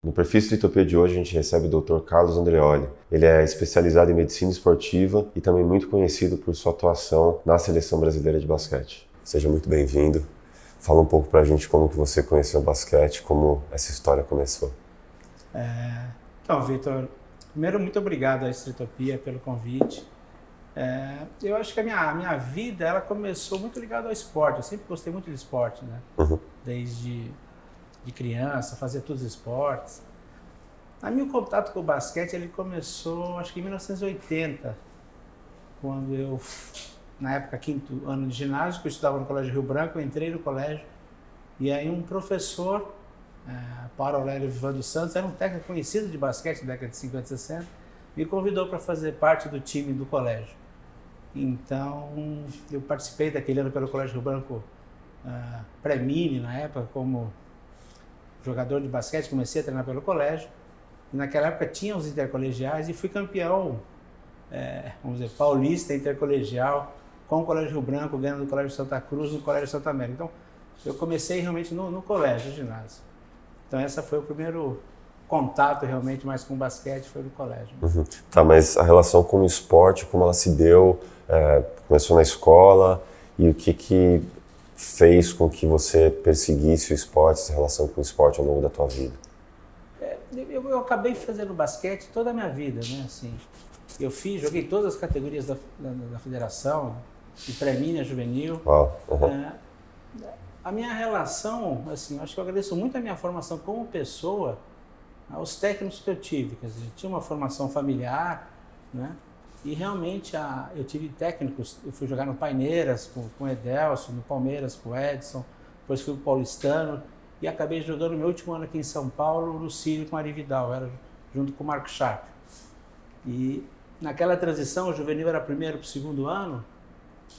No perfil Estritopia de hoje a gente recebe o Dr. Carlos Andreoli. Ele é especializado em medicina esportiva e também muito conhecido por sua atuação na seleção brasileira de basquete. Seja muito bem-vindo. Fala um pouco pra gente como que você conheceu o basquete, como essa história começou. É... Então, Vitor, primeiro muito obrigado à Estritopia pelo convite. É... Eu acho que a minha, a minha vida ela começou muito ligada ao esporte. Eu sempre gostei muito de esporte, né? Uhum. Desde de criança, fazia todos os esportes. A meu contato com o basquete ele começou, acho que em 1980, quando eu, na época quinto ano de ginásio, que eu estudava no Colégio Rio Branco, eu entrei no colégio e aí um professor, é, Paulo Aurélio Vivando Santos, era um técnico conhecido de basquete da década de 50 e 60, me convidou para fazer parte do time do colégio. Então, eu participei daquele ano pelo Colégio Rio Branco uh, pré-mini na época, como jogador de basquete, comecei a treinar pelo colégio. Naquela época tinha os intercolegiais e fui campeão, é, vamos dizer, paulista intercolegial com o Colégio Rio Branco, ganhando do Colégio Santa Cruz no Colégio Santa América. Então, eu comecei realmente no, no colégio, no ginásio. Então, essa foi o primeiro contato realmente mais com basquete, foi no colégio. Uhum. Tá, mas a relação com o esporte, como ela se deu, é, começou na escola e o que que fez com que você perseguisse o esporte, essa relação com o esporte ao longo da tua vida? É, eu, eu, acabei fazendo basquete toda a minha vida, né? Assim, eu fiz, joguei todas as categorias da, da, da federação, de pré-mini juvenil. Uau, uhum. é, a minha relação, assim, acho que eu agradeço muito a minha formação como pessoa aos técnicos que eu tive. Quer dizer, eu tinha uma formação familiar, né? E realmente a, eu tive técnicos, eu fui jogar no Paineiras com, com o Edelson, no Palmeiras com o Edson, depois fui o Paulistano e acabei jogando meu último ano aqui em São Paulo no Círio com a Ari Vidal, era junto com o Marco Schaff. E naquela transição o juvenil era primeiro para o segundo ano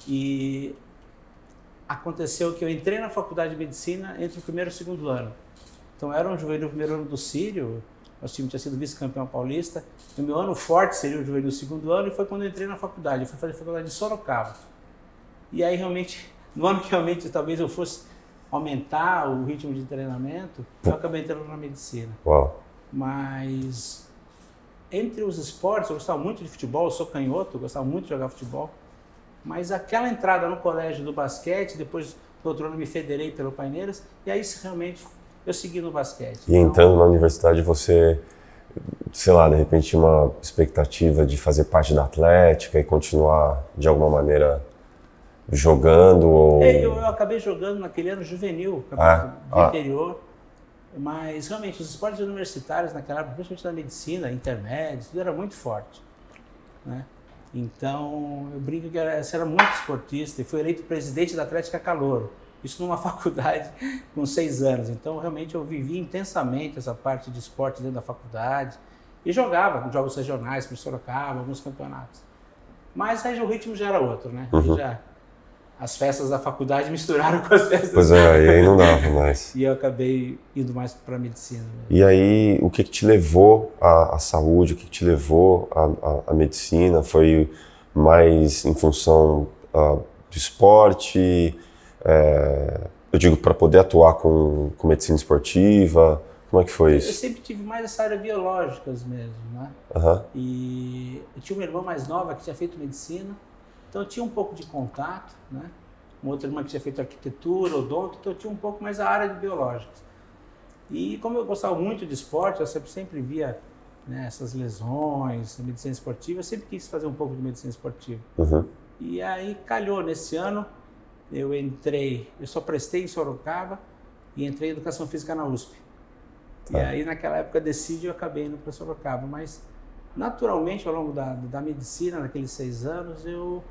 e aconteceu que eu entrei na faculdade de medicina entre o primeiro e o segundo ano. Então era um juvenil primeiro ano do Círio, nosso time tinha sido vice-campeão paulista. No meu ano forte seria o juvenil segundo ano e foi quando eu entrei na faculdade. Eu fui fazer faculdade de Sorocaba. E aí realmente, no ano que realmente talvez eu fosse aumentar o ritmo de treinamento, eu acabei entrando na medicina. Uau. Mas entre os esportes, eu gostava muito de futebol, eu sou canhoto, eu gostava muito de jogar futebol. Mas aquela entrada no colégio do basquete, depois no outro ano me federei pelo Paineiras, e aí realmente eu segui no basquete. E então, entrando na universidade, você, sei lá, de repente tinha uma expectativa de fazer parte da Atlética e continuar de alguma maneira jogando? Ou... É, eu, eu, acabei jogando naquele ano juvenil, ah, de ah. interior. Mas realmente, os esportes universitários naquela época, principalmente na medicina, intermédios, tudo era muito forte. Né? Então, eu brinco que eu era muito esportista e fui eleito presidente da Atlética Calouro. Isso numa faculdade com seis anos. Então, realmente, eu vivi intensamente essa parte de esporte dentro da faculdade. E jogava jogos regionais, por Sorocaba, alguns campeonatos. Mas aí o ritmo já era outro, né? Uhum. Já, as festas da faculdade misturaram com as festas. Pois é, e aí não dava mais. e eu acabei indo mais para a medicina. E aí, o que, que te levou à, à, saúde? O que, que te levou à, à, à medicina? Foi mais em função uh, do esporte? É, eu digo, para poder atuar com, com medicina esportiva? Como é que foi isso? Eu sempre tive mais essa área biológicas mesmo, né? Uhum. E eu tinha uma irmã mais nova que tinha feito medicina, então eu tinha um pouco de contato, né? Uma outra irmã que tinha feito arquitetura, odonto, então eu tinha um pouco mais a área de biológicas. E como eu gostava muito de esporte, eu sempre, sempre via né, essas lesões, medicina esportiva, eu sempre quis fazer um pouco de medicina esportiva. Uhum. E aí calhou nesse ano, eu entrei, eu só prestei em Sorocaba e entrei em Educação Física na USP. Tá. E aí naquela época decidi eu acabei indo para Sorocaba, mas naturalmente ao longo da, da medicina, naqueles seis anos, eu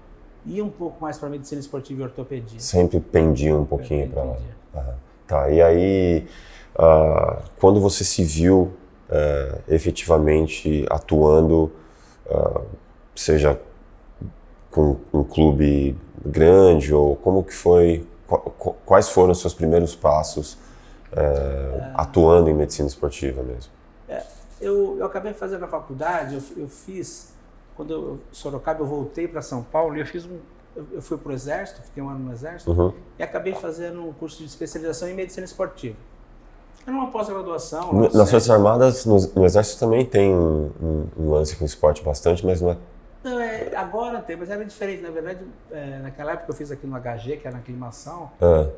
ia um pouco mais para medicina esportiva e ortopedia. Sempre pendia um pouquinho para lá. Uhum. Tá, e aí uh, quando você se viu uh, efetivamente atuando, uh, seja com um clube grande ou como que foi? Quais foram os seus primeiros passos é, é, atuando em medicina esportiva mesmo? É, eu, eu acabei fazendo a faculdade, eu, eu fiz quando eu Sorocaba eu voltei para São Paulo e eu fiz um eu fui para o exército, fiquei um ano no exército uhum. e acabei fazendo um curso de especialização em medicina esportiva. Era uma pós-graduação. Nas Forças Armadas, no, no, Exército também tem um, um, um, lance com esporte bastante, mas não é. Não, é, agora tem, mas era diferente. Na verdade, é, naquela época eu fiz aqui no HG, que era na aclimação, é.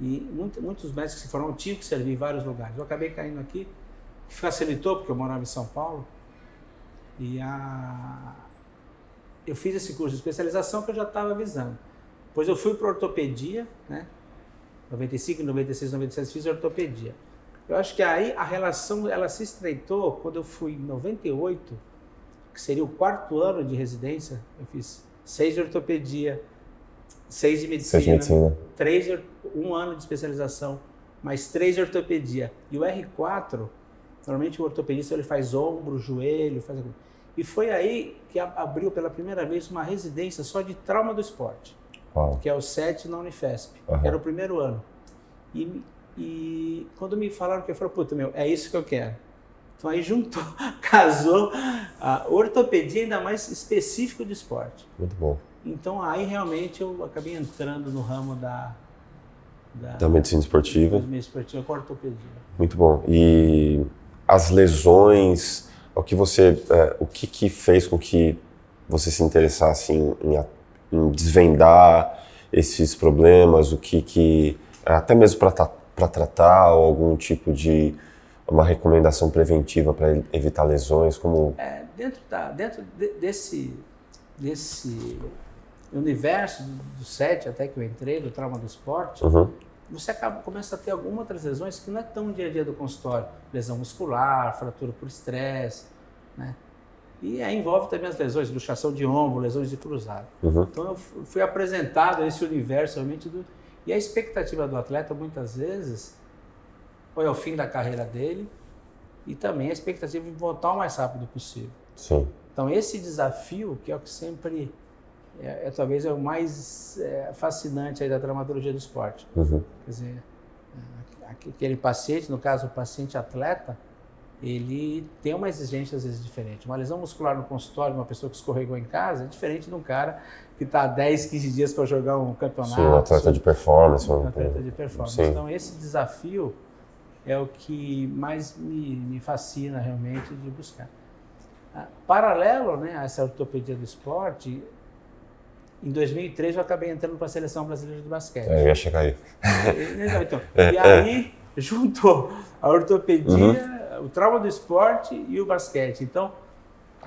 e muito, muitos médicos que se formaram tinham que servir em vários lugares. Eu acabei caindo aqui, que facilitou, porque eu morava em São Paulo, e a... eu fiz esse curso de especialização que eu já estava avisando. Depois eu fui para ortopedia, né? 95, 96, 97 fiz ortopedia. Eu acho que aí a relação ela se estreitou quando eu fui em 98, que seria o quarto ano de residência. Eu fiz seis de ortopedia, seis de medicina, seis de medicina. três de, um ano de especialização, mais três de ortopedia. E o R4, normalmente o ortopedista ele faz ombro, joelho, faz e foi aí que abriu pela primeira vez uma residência só de trauma do esporte, Uau. que é o SET na Unifesp. Uhum. Era o primeiro ano. E e quando me falaram que eu falei, puta, meu, é isso que eu quero. Então aí juntou, casou a ortopedia ainda mais específico de esporte. Muito bom. Então aí realmente eu acabei entrando no ramo da da, da medicina esportiva. Da medicina esportiva com ortopedia. Muito bom. E as lesões, o que você, é, o que, que fez com que você se interessasse em, em, em desvendar esses problemas, o que que até mesmo para para tratar algum tipo de uma recomendação preventiva para evitar lesões como é, dentro da dentro de, desse desse universo do set até que eu entrei do trauma do esporte uhum. você acaba começa a ter algumas outras lesões que não é tão dia a dia do consultório lesão muscular fratura por estresse né e aí envolve também as lesões luxação de ombro lesões de cruzado uhum. então eu fui apresentado a esse universo realmente do e a expectativa do atleta, muitas vezes, foi ao fim da carreira dele e também a expectativa de voltar o mais rápido possível. Sim. Então, esse desafio, que é o que sempre é, é talvez é o mais é, fascinante aí da dramaturgia do esporte. Uhum. Quer dizer, aquele paciente, no caso o paciente atleta, ele tem uma exigência às vezes diferente. Uma lesão muscular no consultório, uma pessoa que escorregou em casa, é diferente de um cara que está 10, 15 dias para jogar um campeonato. Sim, um atleta de performance. Um atleta de performance. Sim. Então, esse desafio é o que mais me, me fascina realmente de buscar. Ah, paralelo né, a essa ortopedia do esporte, em 2003 eu acabei entrando para a seleção brasileira de basquete. É, eu ia chegar aí. Então, é, e aí juntou a ortopedia, uhum. o trauma do esporte e o basquete. Então,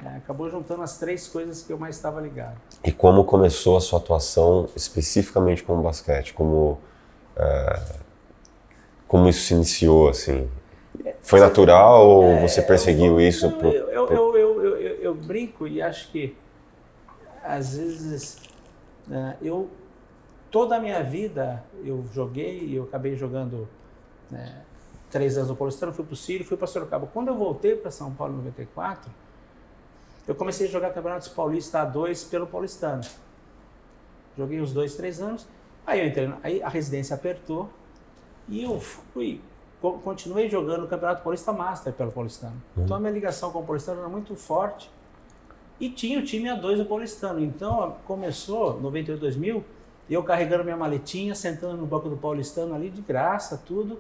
é, acabou juntando as três coisas que eu mais estava ligado. E como começou a sua atuação especificamente com o basquete? Como, é, como isso se iniciou, assim? Foi natural ou é, você perseguiu eu, isso? Eu, eu, eu, eu, brinco e acho que, às vezes, né, eu toda a minha vida eu joguei e eu acabei jogando né, três anos no Paulistano, fui para o Sírio, fui para Sorocaba. Quando eu voltei para São Paulo em 94, eu comecei a jogar Campeonatos Paulista A2 pelo Paulistano. Joguei uns dois, três anos. Aí eu entrei, aí a residência apertou e eu fui, continuei jogando o Campeonato Paulista Master pelo Paulistano. Uhum. Então a minha ligação com o Paulistano era muito forte e tinha o time A2 do Paulistano. Então começou, 98, 2000, eu carregando minha maletinha, sentando no banco do Paulistano ali de graça, tudo,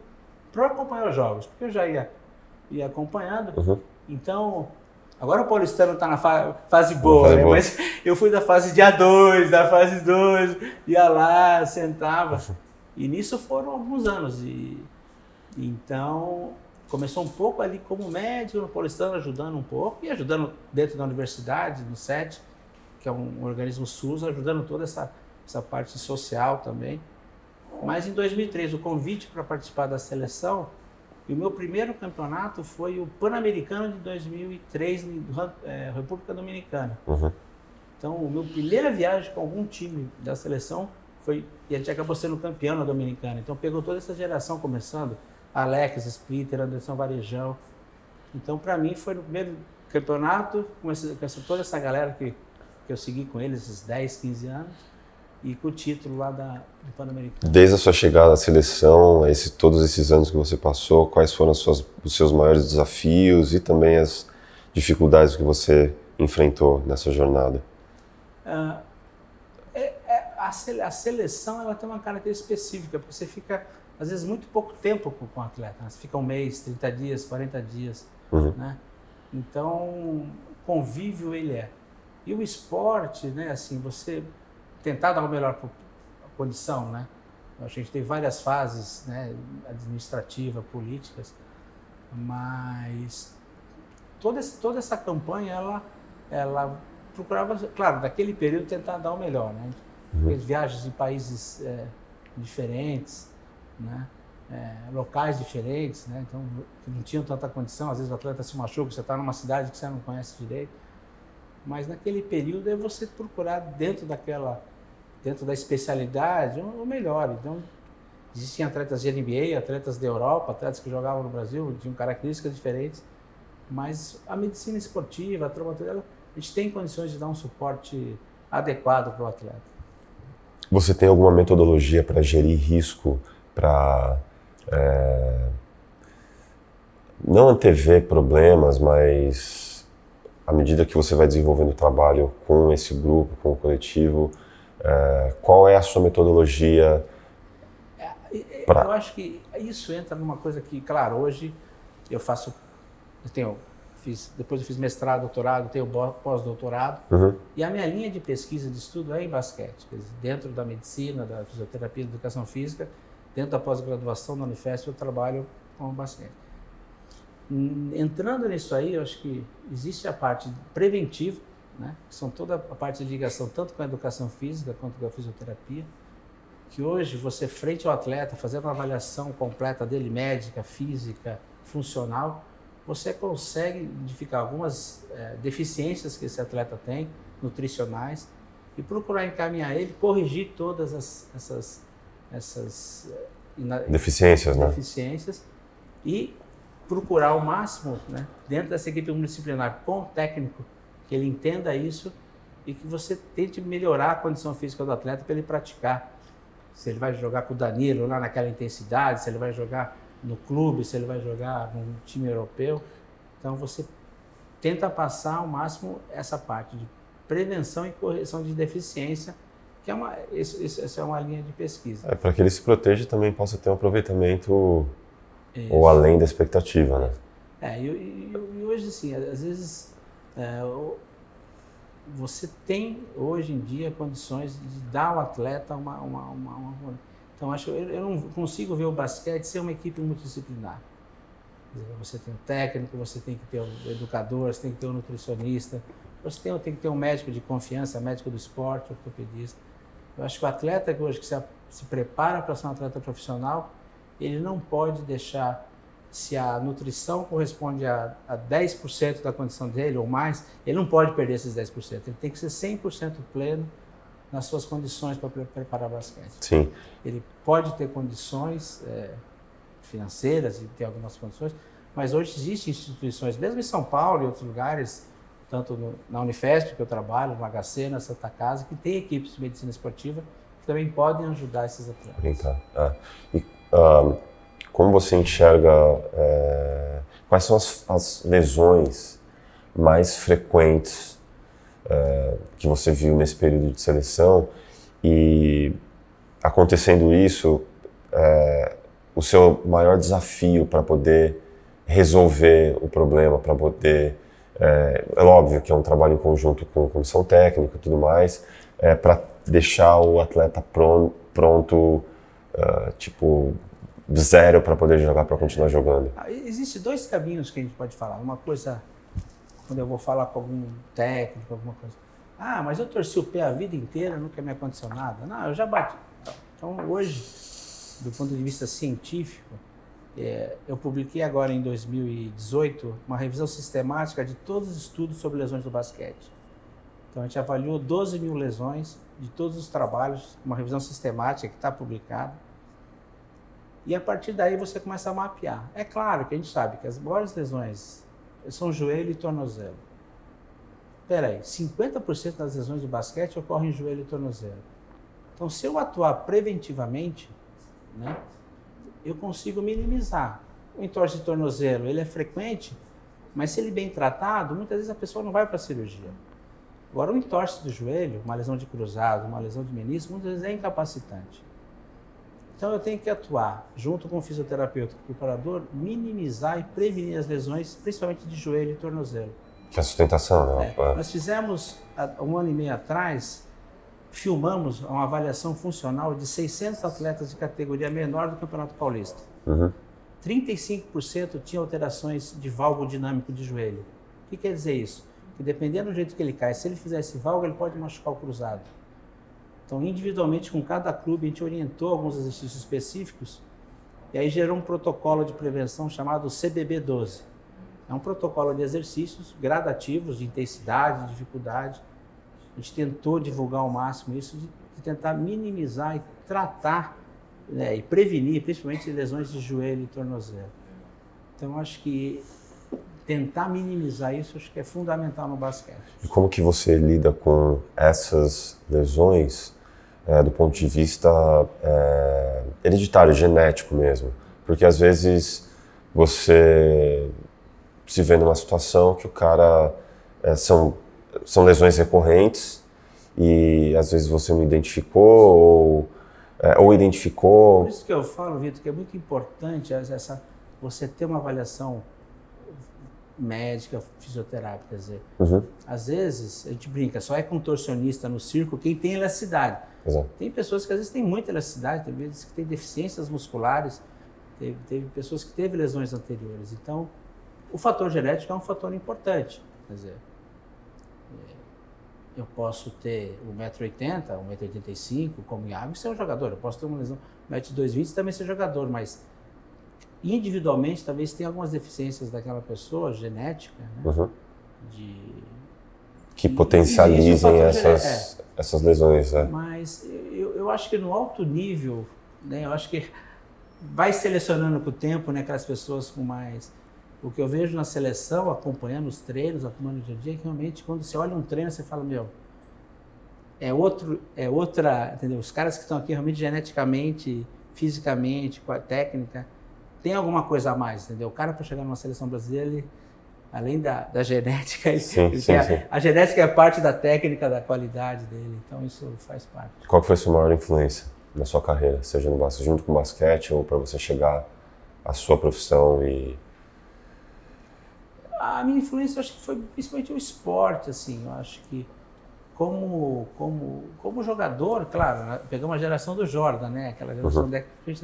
para acompanhar os jogos, porque eu já ia, ia acompanhando. Uhum. Então Agora o paulistano está na fa fase boa, né? boa. mas eu fui da fase de A2, da fase 2, ia lá, sentava. E nisso foram alguns anos. E, então, começou um pouco ali como médico no paulistano, ajudando um pouco, e ajudando dentro da universidade, no SET, que é um organismo SUS, ajudando toda essa, essa parte social também. Mas em 2003, o convite para participar da seleção e o meu primeiro campeonato foi o Pan-Americano de 2003 na é, República Dominicana. Uhum. Então, a minha primeira viagem com algum time da seleção foi. E a gente acabou sendo campeão na Dominicana. Então, pegou toda essa geração começando: Alex, Splitter, Anderson Varejão. Então, para mim, foi no primeiro campeonato, com, esse, com essa, toda essa galera que, que eu segui com eles, esses 10, 15 anos e com o título lá da, do Pan-Americano. Desde a sua chegada à seleção, esse, todos esses anos que você passou, quais foram suas, os seus maiores desafios e também as dificuldades que você enfrentou nessa jornada? Uh, a, a, seleção ela tem uma característica específica, porque você fica às vezes, muito pouco tempo com o atleta. Né? Você fica um mês, 30 dias, 40 dias. Uhum. Né? Então, convívio ele é. E o esporte, né, assim, você tentar dar o melhor condição, né? A gente tem várias fases, né, administrativa, políticas, mas toda, toda essa campanha, ela, ela procurava, claro, naquele período tentar dar o melhor, né? Uhum. Viagens em países é, diferentes, né? É, locais diferentes, né? Então, não tinham tanta condição, às vezes o atleta se machuca, você está numa cidade que você não conhece direito, mas naquele período é você procurar dentro daquela, dentro da especialidade, o melhor. Então, existiam atletas de NBA, atletas da Europa, atletas que jogavam no Brasil, tinham características diferentes, mas a medicina esportiva, a traumatologia, a gente tem condições de dar um suporte adequado para o atleta. Você tem alguma metodologia para gerir risco, para é, não antever problemas, mas à medida que você vai desenvolvendo o trabalho com esse grupo, com o coletivo, é, qual é a sua metodologia? É, pra... Eu acho que isso entra numa coisa que, claro, hoje eu faço, eu tenho fiz, depois eu fiz mestrado, doutorado, tenho pós-doutorado. Uhum. E a minha linha de pesquisa, de estudo é em basquete. Dizer, dentro da medicina, da fisioterapia, da educação física, dentro da pós-graduação da Unifesp, eu trabalho com basquete. Entrando nisso aí, eu acho que existe a parte preventiva, né? que são toda a parte de ligação tanto com a educação física quanto com a fisioterapia, que hoje você frente ao atleta, fazendo uma avaliação completa dele, médica, física, funcional, você consegue identificar algumas é, deficiências que esse atleta tem, nutricionais, e procurar encaminhar ele, corrigir todas as, essas, essas é, deficiências, né? deficiências e procurar o máximo, né, dentro dessa equipe multidisciplinar, com o técnico, que ele entenda isso e que você tente melhorar a condição física do atleta para ele praticar. Se ele vai jogar com o Danilo lá naquela intensidade, se ele vai jogar no clube, se ele vai jogar num time europeu. Então você tenta passar ao máximo essa parte de prevenção e correção de deficiência, que é uma, isso, isso, essa é uma linha de pesquisa. É para que ele se proteja também possa ter um aproveitamento isso. ou além da expectativa, né? É, e, e, e hoje assim, às vezes é, você tem hoje em dia condições de dar ao atleta uma, uma, uma, uma então, acho, eu, eu não consigo ver o basquete ser uma equipe multidisciplinar. Você tem o técnico, você tem que ter o educador, você tem que ter o nutricionista, você tem, tem que ter um médico de confiança, médico do esporte, ortopedista. Eu acho que o atleta que hoje que se, se prepara para ser um atleta profissional, ele não pode deixar, se a nutrição corresponde a, a 10% da condição dele ou mais, ele não pode perder esses 10%. Ele tem que ser 100% pleno nas suas condições para preparar basquete. Sim. Ele pode ter condições é, financeiras e ter algumas condições, mas hoje existem instituições, mesmo em São Paulo e outros lugares, tanto no, na Unifesp, que eu trabalho, no HC, na Santa Casa, que tem equipes de medicina esportiva que também podem ajudar esses atletas. Então, é. E como você enxerga, é, quais são as, as lesões mais frequentes é, que você viu nesse período de seleção e acontecendo isso, é, o seu maior desafio para poder resolver o problema, para poder é, é, óbvio que é um trabalho em conjunto com a comissão técnica e tudo mais, é, para deixar o atleta pronto, pronto uh, tipo zero para poder jogar, para continuar jogando. Ah, Existem dois caminhos que a gente pode falar. Uma coisa quando eu vou falar com algum técnico, alguma coisa. Ah, mas eu torci o pé a vida inteira, nunca me aconteceu nada. Não, eu já bati. Então, hoje, do ponto de vista científico, é, eu publiquei agora em 2018 uma revisão sistemática de todos os estudos sobre lesões do basquete. Então, a gente avaliou 12 mil lesões de todos os trabalhos, uma revisão sistemática que está publicada. E a partir daí você começa a mapear. É claro que a gente sabe que as maiores lesões são joelho e tornozelo. Peraí, 50% das lesões do basquete ocorrem em joelho e tornozelo. Então, se eu atuar preventivamente, né, eu consigo minimizar. O entorse de tornozelo, ele é frequente, mas se ele bem tratado, muitas vezes a pessoa não vai para a cirurgia. Agora, o entorse do joelho, uma lesão de cruzado, uma lesão de menisco, muitas vezes é incapacitante. Então eu tenho que atuar junto com o fisioterapeuta, o preparador, minimizar e prevenir as lesões, principalmente de joelho e tornozelo. Que é a sustentação, né? É, nós fizemos, um ano e meio atrás, filmamos uma avaliação funcional de 600 atletas de categoria menor do Campeonato Paulista. Uhum. 35% tinham alterações de valgo dinâmico de joelho. O que quer dizer isso? Que dependendo do jeito que ele cai, se ele fizer esse valgo, ele pode machucar o cruzado. Então, individualmente, com cada clube, a gente orientou alguns exercícios específicos e aí gerou um protocolo de prevenção chamado CBB-12. É um protocolo de exercícios gradativos, de intensidade, de dificuldade. A gente tentou divulgar ao máximo isso, de, tentar minimizar e tratar né, e prevenir, principalmente lesões de joelho e tornozelo. Então, acho que tentar minimizar isso acho que é fundamental no basquete. E como que você lida com essas lesões é, do ponto de vista é, hereditário, genético mesmo. Porque às vezes você se vê numa situação que o cara é, são, são lesões recorrentes e às vezes você não identificou ou, é, ou identificou. Por isso que eu falo, Vitor, que é muito importante essa, você ter uma avaliação médica, fisioterápica. Quer dizer, uhum. às vezes a gente brinca, só é contorcionista no circo quem tem elasticidade. Exato. Tem pessoas que às vezes têm muita elasticidade, tem vezes que têm deficiências musculares, teve, teve pessoas que teve lesões anteriores. Então, o fator genético é um fator importante. Quer dizer, é, eu posso ter 1,80m, 1,85m como Iago e ser um jogador. Eu posso ter uma lesão 1,2m e também ser jogador, mas individualmente talvez tenha algumas deficiências daquela pessoa, genética, né? Uhum. De, que potencializem essas, é. essas lesões. Né? Mas eu, eu acho que no alto nível, né, eu acho que vai selecionando com o tempo né, aquelas pessoas com mais. O que eu vejo na seleção, acompanhando os treinos, acompanhando o dia a dia, é que realmente quando você olha um treino, você fala, meu, é outro, é outra, entendeu? Os caras que estão aqui realmente geneticamente, fisicamente, com a técnica, tem alguma coisa a mais, entendeu? O cara para chegar numa seleção brasileira, ele, além da, da genética, ele, sim, ele sim, a, sim. a, genética é parte da técnica, da qualidade dele, então isso faz parte. Qual foi a sua maior influência na sua carreira, seja no basquete, junto com o basquete ou para você chegar à sua profissão e a minha influência acho que foi principalmente o esporte, assim, eu acho que como, como, como jogador, claro, né, pegamos a geração do Jordan, né? Aquela geração uhum. da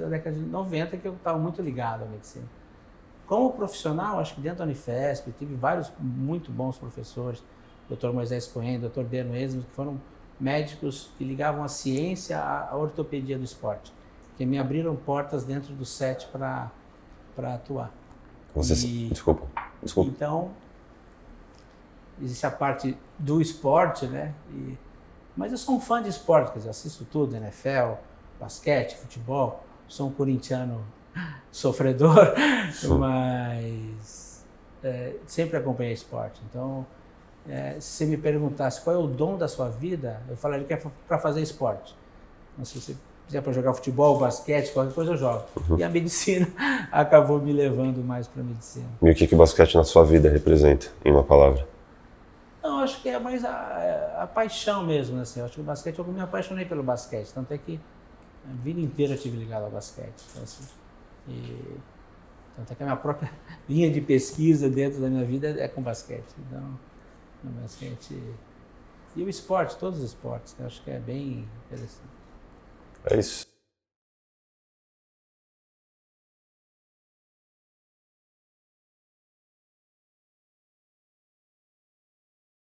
década de 90 que eu estava muito ligado à medicina. Como profissional, acho que dentro da Unifesp, tive vários muito bons professores, Dr. Moisés Cohen, Dr. Beno Esmo, que foram médicos que ligavam a ciência à ortopedia do esporte, que me abriram portas dentro do set para atuar. Você, e, desculpa, desculpa. Então, existe a parte do esporte, né? E, mas eu sou um fã de esporte, quer dizer, assisto tudo, NFL, basquete, futebol, sou um corintiano sofredor, mas é, sempre acompanhei esporte. Então, é, se você me perguntasse qual é o dom da sua vida, eu falaria que é para fazer esporte. Então, se você quiser para jogar futebol, basquete, qualquer coisa eu jogo. Uhum. E a medicina acabou me levando mais para a medicina. E o que, que o basquete na sua vida representa, em uma palavra? Não, acho que é mais a, a paixão mesmo, assim. Eu acho que o basquete, eu me apaixonei pelo basquete, tanto é que a vida inteira eu tive ligado ao basquete. Então, assim, e, tanto é que a minha própria linha de pesquisa dentro da minha vida é com basquete. Então, o basquete e o esporte, todos os esportes, eu acho que é bem interessante. É isso.